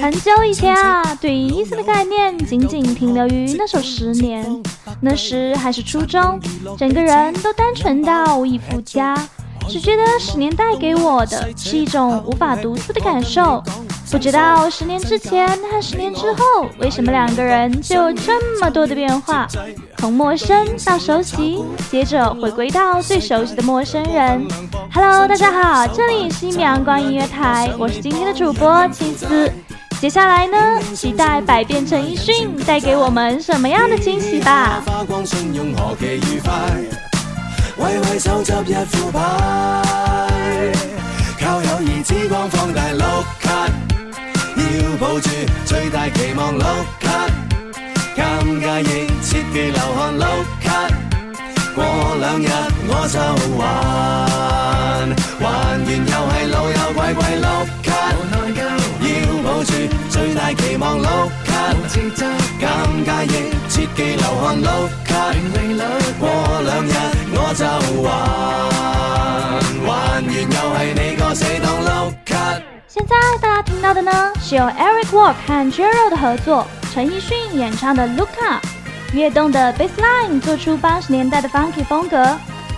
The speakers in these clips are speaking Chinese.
很久以前啊，对于一丝的概念仅仅停留于那首《十年》，那时还是初中，整个人都单纯到无以复加，只觉得十年带给我的是一种无法独自的感受。不知道十年之前和十年之后，为什么两个人就有这么多的变化？从陌生到熟悉，接着回归到最熟悉的陌生人。Hello，大家好，这里是一米阳光音乐台，我是今天的主播青丝。接下来呢期待百变陈奕迅带给我们什么样的惊喜吧花光信用何其愉快挥挥手作一副牌靠友谊之光放大碌卡要抱住最大期望碌卡尴尬亦切忌流汗碌卡过两日我就还还完又系老友鬼鬼最大期望碌卡，尴尬亦切忌流汗碌卡，过两日我就还，还完又系你个死党碌卡。现在大家听到的呢，是由 Eric Walk 和 j e r o 的合作，陈奕迅演唱的 Look Up，跃动的 bassline 做出八十年代的 funky 风格。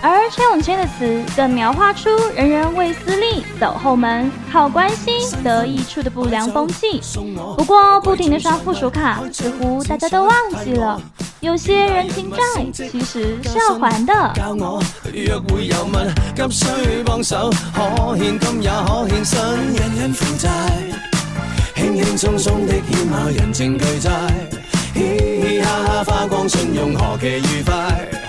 而崔永坚的词更描画出人人为私利走后门靠关心得益处的不良风气不过不停的刷附属卡似乎大家都忘记了有些人情债其实是要还的教我有问急需帮手可现金也可现身人人负债轻轻松松的欠下人情巨债嘻嘻哈哈花光信用何其愉快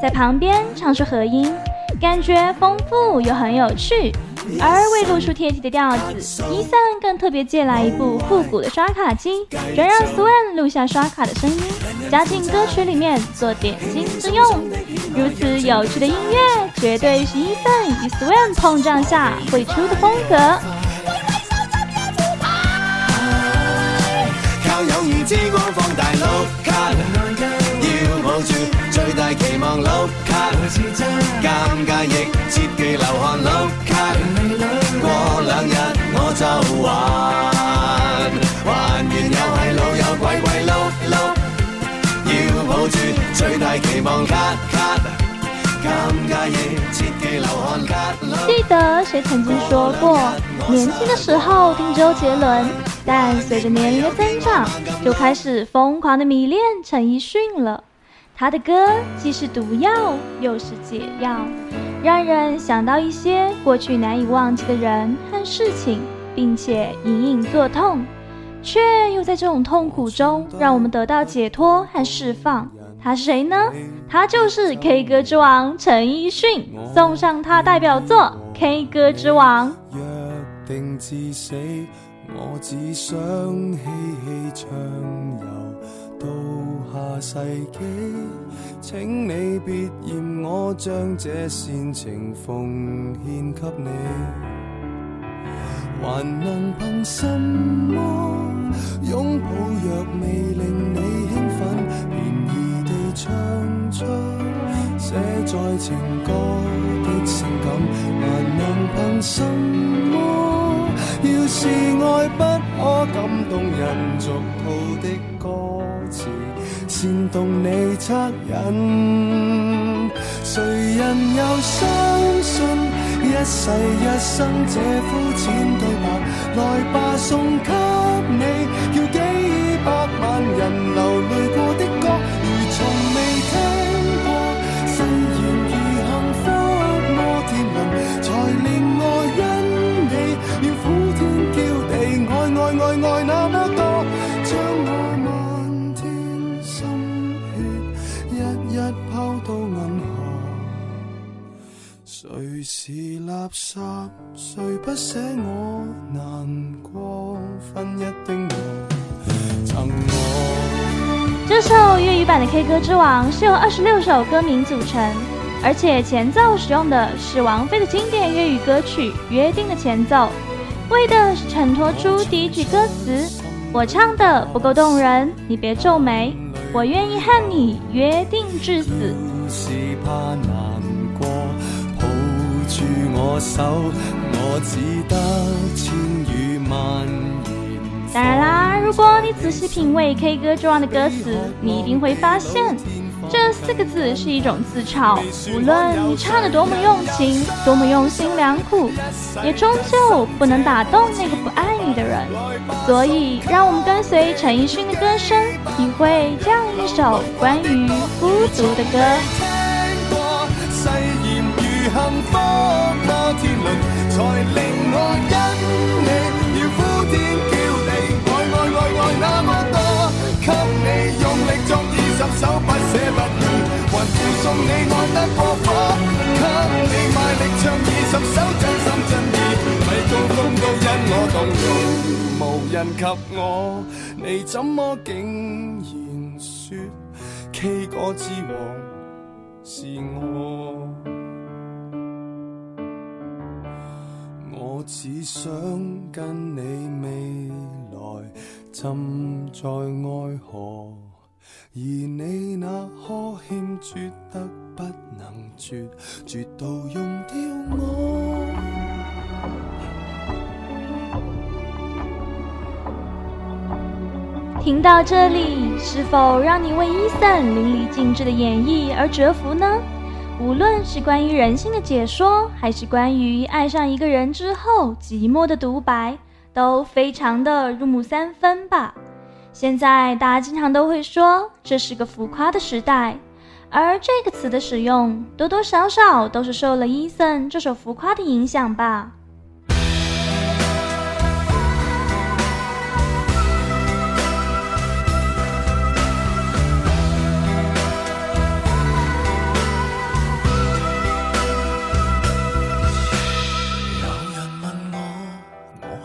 在旁边唱出和音，感觉丰富又很有趣。而为露出贴切的调子，伊森更特别借来一部复古的刷卡机，转让 Swan 录下刷卡的声音，加进歌曲里面做点睛之用。如此有趣的音乐，绝对是伊森与 Swan 碰撞下会出的风格。靠友谊之光放大记得谁曾经说过，年轻的时候听周杰伦，但随着年龄的增长，就开始疯狂的迷恋陈奕迅了。他的歌既是毒药又是解药，让人想到一些过去难以忘记的人和事情，并且隐隐作痛，却又在这种痛苦中让我们得到解脱和释放。他是谁呢？他就是 K 歌之王陈奕迅，送上他代表作《K 歌之王》。约定死，我只想游下世纪，请你别嫌我将这煽情奉献给你，还能凭什么拥抱？若未令你兴奋，便宜地唱出写在情歌的性感，还能凭什么？要是爱不可感动人俗套的。煽动你恻隐，谁人又相信一世一生这肤浅对白？来吧，送给你，叫几百万人流泪过的歌，如从未听过。誓言如幸福摩天轮，才令我因你要呼天叫地，爱爱爱爱那。是垃圾，不我分一丁这首粤语版的《K 歌之王》是由二十六首歌名组成，而且前奏使用的是王菲的经典粤语歌曲《约定》的前奏，为的是衬托出第一句歌词：我唱的不够动人，你别皱眉，我愿意和你约定至死。我我手，只得千万当然啦，如果你仔细品味《K 歌之王》的歌词，你一定会发现，这四个字是一种自嘲。无论你唱得多么用情，多么用心良苦，也终究不能打动那个不爱你的人。所以，让我们跟随陈奕迅的歌声，体会这样一首关于孤独的歌。幸福摩天轮才令我因你要呼天叫地，爱爱爱爱那么多，给你用力作二十首不舍不弃，还附送你爱得过火，给你卖力唱二十首真心真意，睇高峰都因我动容，无人及我，你怎么竟然说 K 歌之王是我？我只想跟你未来浸在爱河，而你那呵欠绝得不能绝，绝到用掉我。听到这里，是否让你为伊森淋漓尽致的演绎而折服呢？无论是关于人性的解说，还是关于爱上一个人之后寂寞的独白，都非常的入木三分吧。现在大家经常都会说这是个浮夸的时代，而这个词的使用多多少少都是受了伊森这首浮夸的影响吧。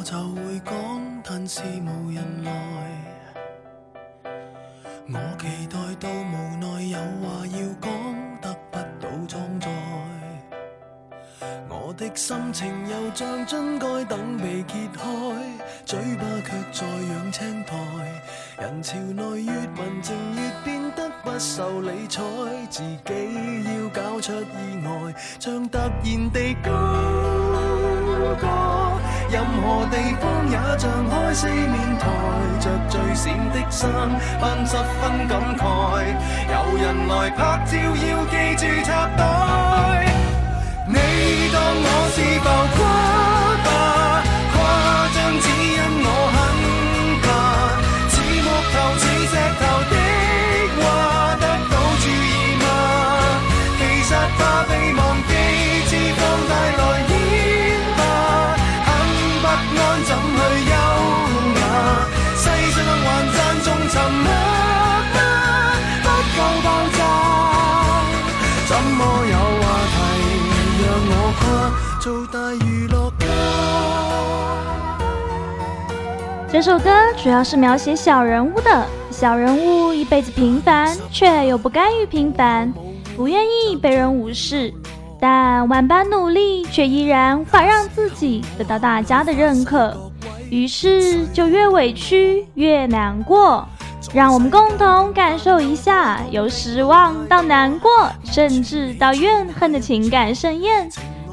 就会讲，但是无人来。我期待到无奈，有话要讲，得不到装载。我的心情又像樽盖，等被揭开，嘴巴却在养青苔。人潮内越文静，越变得不受理睬，自己要搞出意外，像突然地高歌。任何地方也像开四面台，着最闪的衫，扮十分感慨。有人来拍照，要记住插袋。你当我是浮夸吧？这首歌主要是描写小人物的，小人物一辈子平凡，却又不甘于平凡，不愿意被人无视，但万般努力却依然无法让自己得到大家的认可，于是就越委屈越难过。让我们共同感受一下由失望到难过，甚至到怨恨的情感盛宴。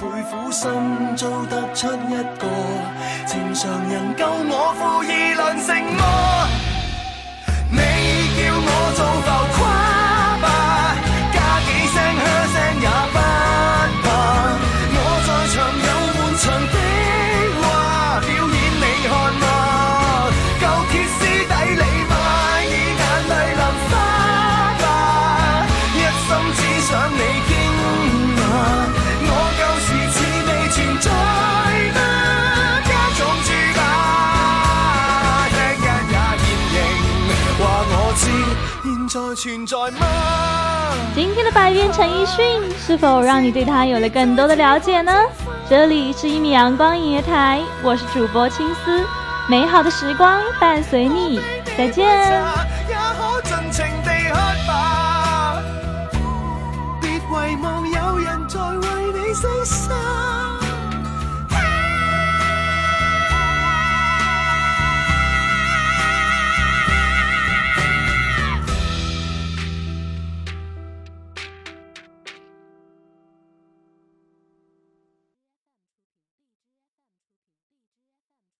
背苦心，做得出一个情常人，救我负义论成魔。今天的百变陈奕迅，是否让你对他有了更多的了解呢？这里是一米阳光音乐台，我是主播青丝，美好的时光伴随你，再见。